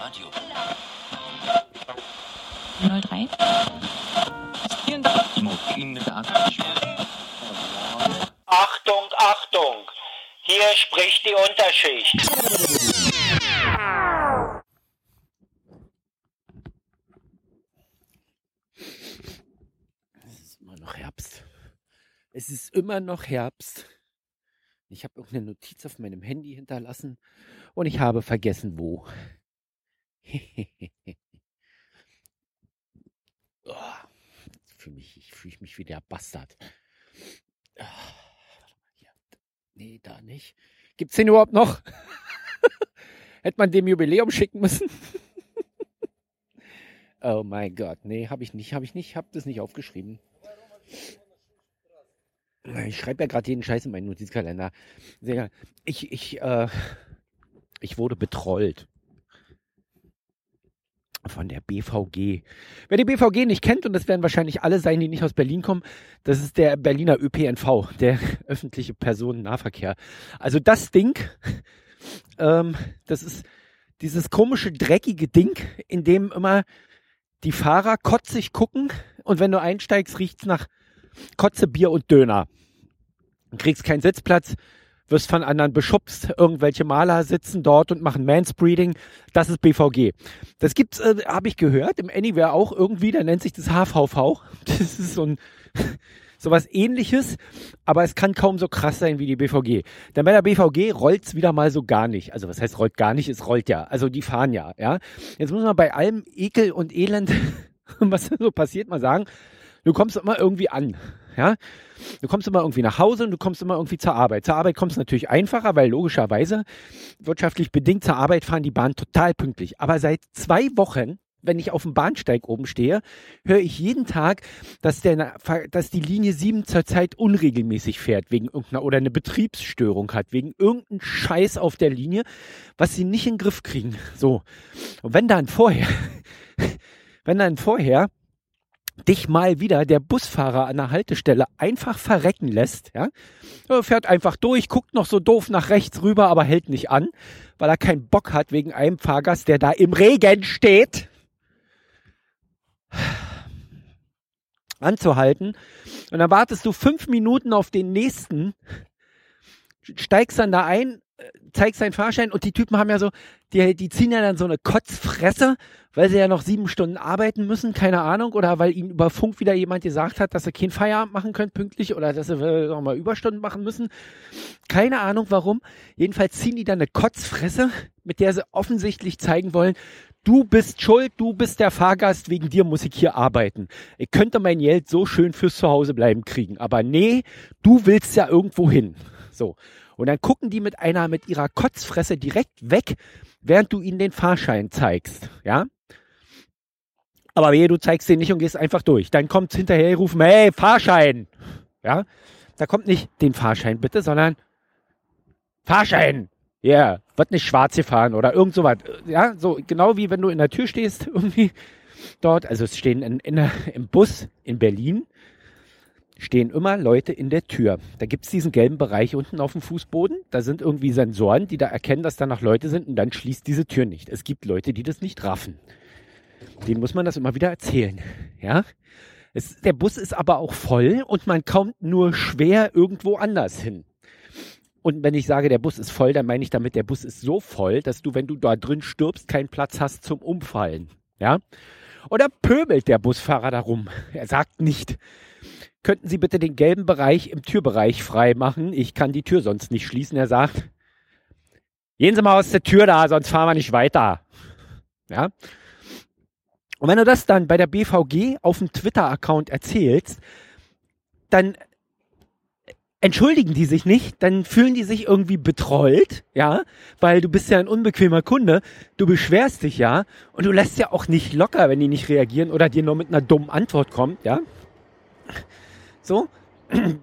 Radio. 03. Vielen Dank. Ihnen Achtung, Achtung! Hier spricht die Unterschicht. Es ist immer noch Herbst. Es ist immer noch Herbst. Ich habe irgendeine Notiz auf meinem Handy hinterlassen und ich habe vergessen, wo. oh, fühle mich, ich fühl mich wie der Bastard. Mal, hier. Nee, da nicht. Gibt's den überhaupt noch? Hätte man dem Jubiläum schicken müssen? oh mein Gott. Nee, habe ich nicht, habe ich nicht, habe das nicht aufgeschrieben. Ich schreibe ja gerade jeden Scheiß in meinen Notizkalender. Sehr, ich, ich, äh, ich wurde betrollt von der BVG. Wer die BVG nicht kennt, und das werden wahrscheinlich alle sein, die nicht aus Berlin kommen, das ist der Berliner ÖPNV, der öffentliche Personennahverkehr. Also das Ding, ähm, das ist dieses komische, dreckige Ding, in dem immer die Fahrer kotzig gucken und wenn du einsteigst, riecht's nach Kotze, Bier und Döner. Du kriegst keinen Sitzplatz, wirst von anderen beschubst, irgendwelche Maler sitzen dort und machen Manspreading. Das ist BVG. Das gibt's, äh, habe ich gehört, im Anywhere auch irgendwie, da nennt sich das HVV. Das ist so ein sowas ähnliches, aber es kann kaum so krass sein wie die BVG. Denn bei der BVG rollt's wieder mal so gar nicht. Also was heißt rollt gar nicht? Es rollt ja. Also die fahren ja, ja. Jetzt muss man bei allem Ekel und Elend, was so passiert, mal sagen, du kommst immer irgendwie an. Ja, du kommst immer irgendwie nach Hause und du kommst immer irgendwie zur Arbeit. Zur Arbeit kommst du natürlich einfacher, weil logischerweise wirtschaftlich bedingt zur Arbeit fahren die Bahn total pünktlich. Aber seit zwei Wochen wenn ich auf dem Bahnsteig oben stehe, höre ich jeden Tag, dass, der, dass die Linie 7 zurzeit unregelmäßig fährt, wegen irgendeiner oder eine Betriebsstörung hat, wegen irgendeinem Scheiß auf der Linie, was sie nicht in den Griff kriegen. So. Und wenn dann vorher, wenn dann vorher dich mal wieder der Busfahrer an der Haltestelle einfach verrecken lässt, ja, er fährt einfach durch, guckt noch so doof nach rechts rüber, aber hält nicht an, weil er keinen Bock hat wegen einem Fahrgast, der da im Regen steht, anzuhalten. Und dann wartest du fünf Minuten auf den nächsten, steigst dann da ein, zeigst deinen Fahrschein und die Typen haben ja so, die, die ziehen ja dann so eine Kotzfresse, weil sie ja noch sieben Stunden arbeiten müssen, keine Ahnung, oder weil ihnen über Funk wieder jemand gesagt hat, dass sie keinen Feierabend machen können pünktlich oder dass sie äh, nochmal Überstunden machen müssen. Keine Ahnung warum. Jedenfalls ziehen die dann eine Kotzfresse, mit der sie offensichtlich zeigen wollen, du bist schuld, du bist der Fahrgast, wegen dir muss ich hier arbeiten. Ich könnte mein Geld so schön fürs Zuhause bleiben kriegen, aber nee, du willst ja irgendwo hin. So. Und dann gucken die mit einer, mit ihrer Kotzfresse direkt weg, während du ihnen den Fahrschein zeigst. Ja? Aber wehe, du zeigst den nicht und gehst einfach durch. Dann kommt hinterher rufen, hey, Fahrschein. Ja? Da kommt nicht den Fahrschein bitte, sondern Fahrschein. Ja, yeah. wird nicht schwarz gefahren oder irgend sowas. Ja, so genau wie wenn du in der Tür stehst, irgendwie dort. Also es stehen in, in im Bus in Berlin stehen immer Leute in der Tür. Da gibt's diesen gelben Bereich unten auf dem Fußboden. Da sind irgendwie Sensoren, die da erkennen, dass da noch Leute sind und dann schließt diese Tür nicht. Es gibt Leute, die das nicht raffen. Denen muss man das immer wieder erzählen. Ja? Es, der Bus ist aber auch voll und man kommt nur schwer irgendwo anders hin. Und wenn ich sage, der Bus ist voll, dann meine ich damit, der Bus ist so voll, dass du, wenn du da drin stirbst, keinen Platz hast zum Umfallen. Ja? Oder pöbelt der Busfahrer darum? Er sagt nicht, könnten Sie bitte den gelben Bereich im Türbereich frei machen? Ich kann die Tür sonst nicht schließen. Er sagt, gehen Sie mal aus der Tür da, sonst fahren wir nicht weiter. Ja? Und wenn du das dann bei der BVG auf dem Twitter-Account erzählst, dann entschuldigen die sich nicht, dann fühlen die sich irgendwie betrollt, ja, weil du bist ja ein unbequemer Kunde, du beschwerst dich ja und du lässt ja auch nicht locker, wenn die nicht reagieren oder dir nur mit einer dummen Antwort kommt, ja. So,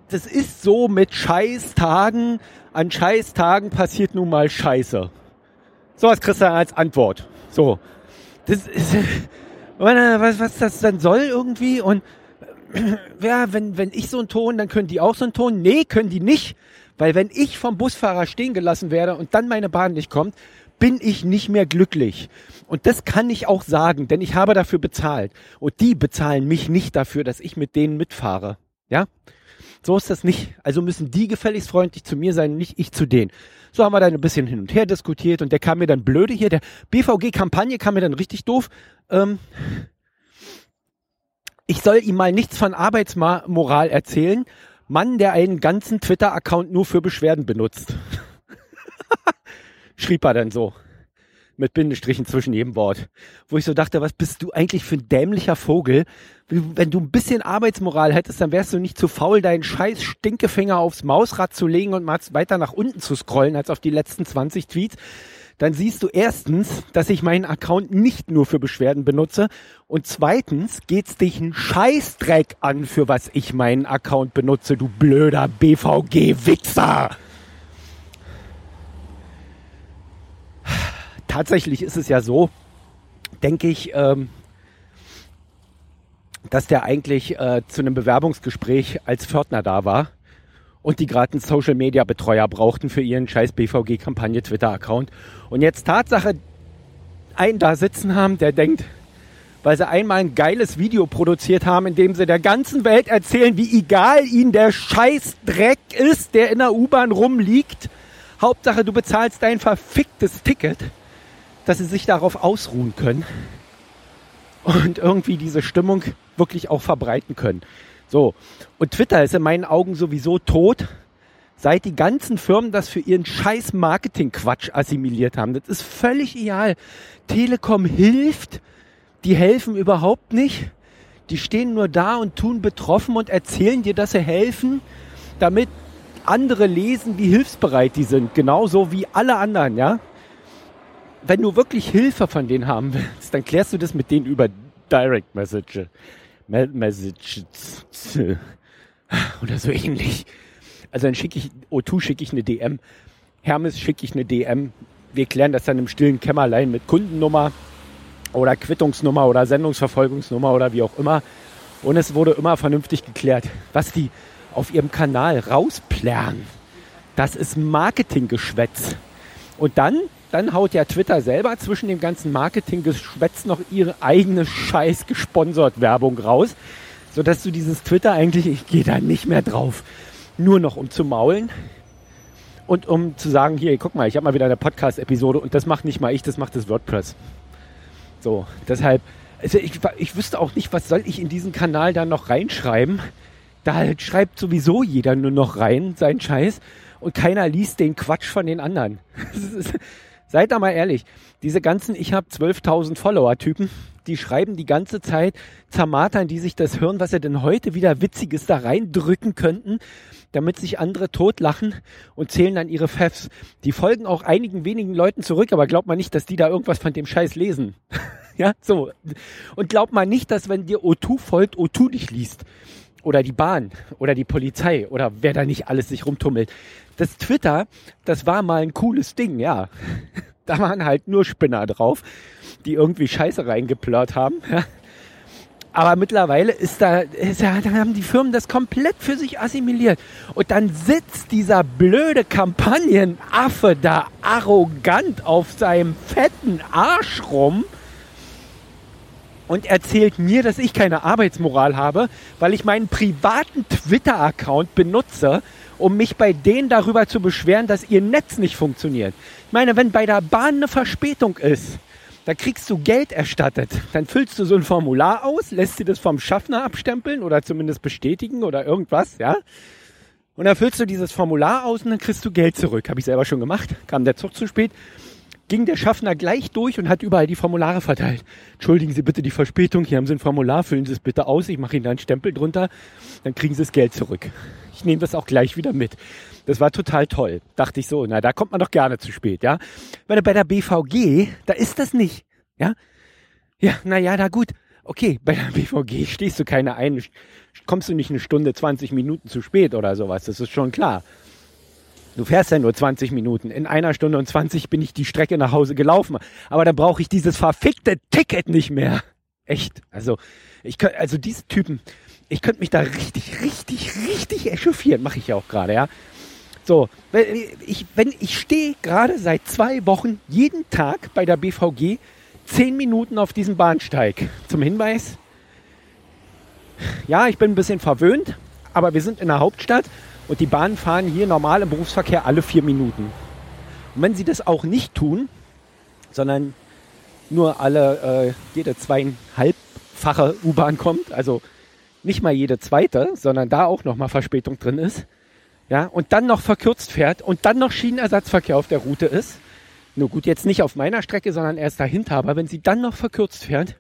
das ist so mit Scheißtagen, an Scheißtagen passiert nun mal Scheiße. So was kriegst du als Antwort. So, das ist, was, was das dann soll irgendwie und ja, wenn, wenn ich so einen Ton, dann können die auch so einen Ton. Nee, können die nicht. Weil wenn ich vom Busfahrer stehen gelassen werde und dann meine Bahn nicht kommt, bin ich nicht mehr glücklich. Und das kann ich auch sagen, denn ich habe dafür bezahlt. Und die bezahlen mich nicht dafür, dass ich mit denen mitfahre. Ja? So ist das nicht. Also müssen die gefälligst freundlich zu mir sein, nicht ich zu denen. So haben wir dann ein bisschen hin und her diskutiert und der kam mir dann blöde hier. Der BVG-Kampagne kam mir dann richtig doof. Ähm, ich soll ihm mal nichts von Arbeitsmoral erzählen. Mann, der einen ganzen Twitter-Account nur für Beschwerden benutzt. Schrieb er dann so. Mit Bindestrichen zwischen jedem Wort. Wo ich so dachte, was bist du eigentlich für ein dämlicher Vogel? Wenn du ein bisschen Arbeitsmoral hättest, dann wärst du nicht zu faul, deinen scheiß Stinkefinger aufs Mausrad zu legen und mal weiter nach unten zu scrollen als auf die letzten 20 Tweets dann siehst du erstens, dass ich meinen Account nicht nur für Beschwerden benutze und zweitens geht's dich ein Scheißdreck an, für was ich meinen Account benutze, du blöder BVG-Wichser. Tatsächlich ist es ja so, denke ich, ähm, dass der eigentlich äh, zu einem Bewerbungsgespräch als Pförtner da war und die gerade einen Social Media Betreuer brauchten für ihren scheiß BVG Kampagne Twitter Account. Und jetzt Tatsache einen da sitzen haben, der denkt, weil sie einmal ein geiles Video produziert haben, in dem sie der ganzen Welt erzählen, wie egal ihnen der scheiß Dreck ist, der in der U-Bahn rumliegt. Hauptsache, du bezahlst dein verficktes Ticket, dass sie sich darauf ausruhen können und irgendwie diese Stimmung wirklich auch verbreiten können. So. Und Twitter ist in meinen Augen sowieso tot, seit die ganzen Firmen das für ihren scheiß Marketing-Quatsch assimiliert haben. Das ist völlig egal. Telekom hilft, die helfen überhaupt nicht. Die stehen nur da und tun betroffen und erzählen dir, dass sie helfen, damit andere lesen, wie hilfsbereit die sind. Genauso wie alle anderen, ja. Wenn du wirklich Hilfe von denen haben willst, dann klärst du das mit denen über Direct Message. Messages oder so ähnlich. Also dann schicke ich, O2 schicke ich eine DM, Hermes schicke ich eine DM. Wir klären das dann im stillen Kämmerlein mit Kundennummer oder Quittungsnummer oder Sendungsverfolgungsnummer oder wie auch immer. Und es wurde immer vernünftig geklärt, was die auf ihrem Kanal rausplärren. Das ist Marketinggeschwätz. Und dann dann haut ja Twitter selber zwischen dem ganzen Marketinggeschwätz noch ihre eigene scheiß gesponsert Werbung raus, sodass du dieses Twitter eigentlich, ich gehe da nicht mehr drauf, nur noch um zu maulen und um zu sagen, hier, guck mal, ich habe mal wieder eine Podcast-Episode und das macht nicht mal ich, das macht das WordPress. So, deshalb, also ich, ich wüsste auch nicht, was soll ich in diesen Kanal da noch reinschreiben. Da halt schreibt sowieso jeder nur noch rein, sein Scheiß, und keiner liest den Quatsch von den anderen. Seid da mal ehrlich, diese ganzen, ich habe 12.000 Follower-Typen, die schreiben die ganze Zeit, zermatern die sich das hören, was sie denn heute wieder Witziges da reindrücken könnten, damit sich andere totlachen und zählen dann ihre Fefs. Die folgen auch einigen wenigen Leuten zurück, aber glaubt man nicht, dass die da irgendwas von dem Scheiß lesen. ja, so. Und glaubt man nicht, dass wenn dir O2 folgt, O2 dich liest. Oder die Bahn oder die Polizei oder wer da nicht alles sich rumtummelt das Twitter, das war mal ein cooles Ding, ja. Da waren halt nur Spinner drauf, die irgendwie Scheiße reingeplört haben. Aber mittlerweile ist da, ist ja, dann haben die Firmen das komplett für sich assimiliert. Und dann sitzt dieser blöde Kampagnenaffe da arrogant auf seinem fetten Arsch rum und erzählt mir, dass ich keine Arbeitsmoral habe, weil ich meinen privaten Twitter-Account benutze, um mich bei denen darüber zu beschweren, dass ihr Netz nicht funktioniert. Ich meine, wenn bei der Bahn eine Verspätung ist, da kriegst du Geld erstattet. Dann füllst du so ein Formular aus, lässt dir das vom Schaffner abstempeln oder zumindest bestätigen oder irgendwas, ja. Und dann füllst du dieses Formular aus und dann kriegst du Geld zurück. Habe ich selber schon gemacht. Kam der Zug zu spät. Ging der Schaffner gleich durch und hat überall die Formulare verteilt. Entschuldigen Sie bitte die Verspätung. Hier haben Sie ein Formular. Füllen Sie es bitte aus. Ich mache Ihnen einen Stempel drunter. Dann kriegen Sie das Geld zurück ich nehme das auch gleich wieder mit. Das war total toll. Dachte ich so, na, da kommt man doch gerne zu spät, ja. Weil bei der BVG, da ist das nicht, ja. Ja, na ja, da gut. Okay, bei der BVG stehst du keine ein, kommst du nicht eine Stunde, 20 Minuten zu spät oder sowas. Das ist schon klar. Du fährst ja nur 20 Minuten. In einer Stunde und 20 bin ich die Strecke nach Hause gelaufen. Aber da brauche ich dieses verfickte Ticket nicht mehr. Echt. Also, ich könnte, also diese Typen, ich könnte mich da richtig, richtig, richtig echauffieren, mache ich ja auch gerade, ja. So, wenn ich, wenn ich stehe gerade seit zwei Wochen jeden Tag bei der BVG zehn Minuten auf diesem Bahnsteig. Zum Hinweis, ja, ich bin ein bisschen verwöhnt, aber wir sind in der Hauptstadt und die Bahnen fahren hier normal im Berufsverkehr alle vier Minuten. Und wenn sie das auch nicht tun, sondern nur alle, äh, jede zweieinhalbfache U-Bahn kommt, also nicht mal jede zweite, sondern da auch nochmal Verspätung drin ist, ja, und dann noch verkürzt fährt und dann noch Schienenersatzverkehr auf der Route ist, nur gut, jetzt nicht auf meiner Strecke, sondern erst dahinter, aber wenn sie dann noch verkürzt fährt,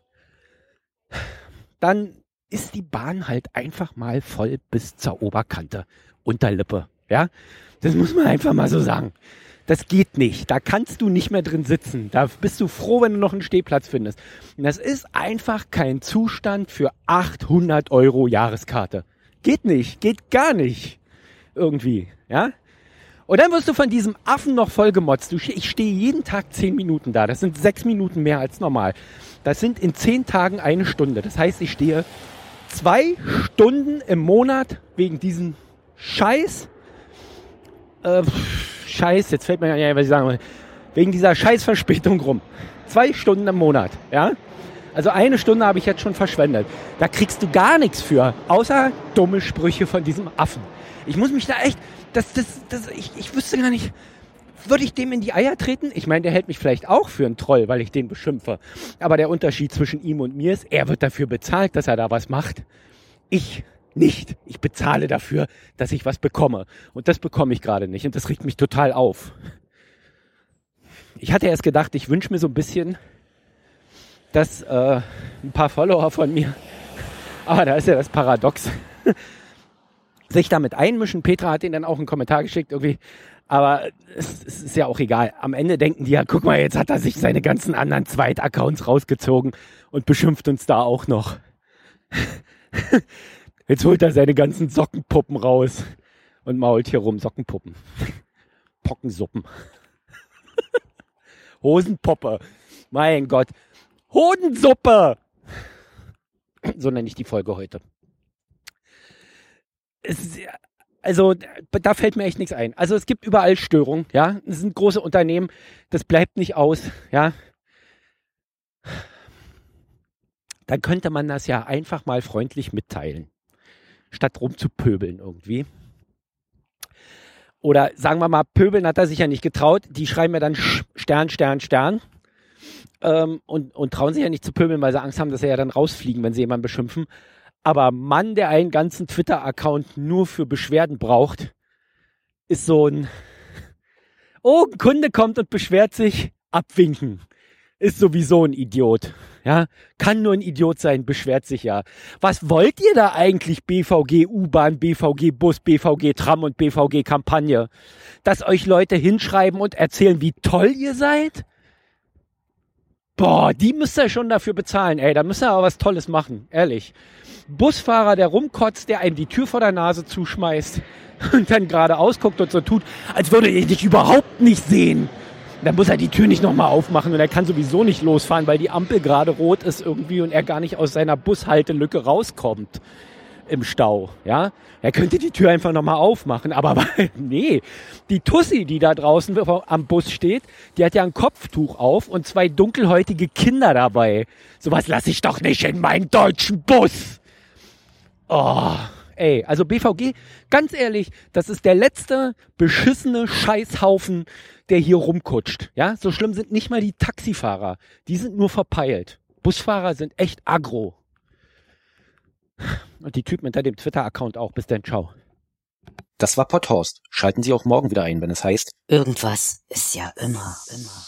dann ist die Bahn halt einfach mal voll bis zur Oberkante, Unterlippe, ja, das muss man einfach mal so sagen. Das geht nicht. Da kannst du nicht mehr drin sitzen. Da bist du froh, wenn du noch einen Stehplatz findest. Und das ist einfach kein Zustand für 800 Euro Jahreskarte. Geht nicht. Geht gar nicht. Irgendwie. Ja? Und dann wirst du von diesem Affen noch voll gemotzt. Du, ich stehe jeden Tag 10 Minuten da. Das sind 6 Minuten mehr als normal. Das sind in 10 Tagen eine Stunde. Das heißt, ich stehe zwei Stunden im Monat wegen diesem Scheiß. Äh, Scheiß, jetzt fällt mir ja, was ich sagen will, wegen dieser Scheißverspätung rum. Zwei Stunden im Monat, ja? Also eine Stunde habe ich jetzt schon verschwendet. Da kriegst du gar nichts für, außer dumme Sprüche von diesem Affen. Ich muss mich da echt, das, das, das, ich, ich wüsste gar nicht, würde ich dem in die Eier treten? Ich meine, der hält mich vielleicht auch für einen Troll, weil ich den beschimpfe. Aber der Unterschied zwischen ihm und mir ist, er wird dafür bezahlt, dass er da was macht. Ich nicht. Ich bezahle dafür, dass ich was bekomme. Und das bekomme ich gerade nicht. Und das regt mich total auf. Ich hatte erst gedacht, ich wünsche mir so ein bisschen, dass äh, ein paar Follower von mir, aber da ist ja das Paradox, sich damit einmischen. Petra hat ihn dann auch einen Kommentar geschickt irgendwie. Aber es, es, ist ja auch egal. Am Ende denken die ja, guck mal, jetzt hat er sich seine ganzen anderen Zweitaccounts rausgezogen und beschimpft uns da auch noch. Jetzt holt er seine ganzen Sockenpuppen raus und mault hier rum. Sockenpuppen. Pockensuppen. Hosenpoppe. Mein Gott. Hodensuppe. So nenne ich die Folge heute. Es, also da fällt mir echt nichts ein. Also es gibt überall Störungen, ja. Es sind große Unternehmen, das bleibt nicht aus, ja. Dann könnte man das ja einfach mal freundlich mitteilen statt rumzupöbeln irgendwie. Oder sagen wir mal, pöbeln hat er sich ja nicht getraut. Die schreiben ja dann Stern, Stern, Stern. Ähm, und, und trauen sich ja nicht zu pöbeln, weil sie Angst haben, dass sie ja dann rausfliegen, wenn sie jemanden beschimpfen. Aber Mann, der einen ganzen Twitter-Account nur für Beschwerden braucht, ist so ein, oh, ein Kunde kommt und beschwert sich, abwinken. Ist sowieso ein Idiot. Ja, kann nur ein Idiot sein, beschwert sich ja. Was wollt ihr da eigentlich BVG U-Bahn, BVG Bus, BVG Tram und BVG Kampagne? Dass euch Leute hinschreiben und erzählen, wie toll ihr seid? Boah, die müsst ihr schon dafür bezahlen, ey. Da müsst ihr aber was Tolles machen, ehrlich. Busfahrer, der rumkotzt, der einem die Tür vor der Nase zuschmeißt und dann gerade ausguckt und so tut, als würde er dich überhaupt nicht sehen dann muss er die Tür nicht nochmal aufmachen und er kann sowieso nicht losfahren, weil die Ampel gerade rot ist irgendwie und er gar nicht aus seiner Bushaltelücke rauskommt im Stau, ja. Er könnte die Tür einfach nochmal aufmachen, aber nee, die Tussi, die da draußen am Bus steht, die hat ja ein Kopftuch auf und zwei dunkelhäutige Kinder dabei. Sowas lasse ich doch nicht in meinen deutschen Bus. Oh, ey, also BVG, ganz ehrlich, das ist der letzte beschissene Scheißhaufen, der hier rumkutscht. Ja, so schlimm sind nicht mal die Taxifahrer. Die sind nur verpeilt. Busfahrer sind echt aggro. Und die Typen hinter dem Twitter-Account auch. Bis dann, ciao. Das war Potthorst. Schalten Sie auch morgen wieder ein, wenn es heißt. Irgendwas ist ja immer, immer.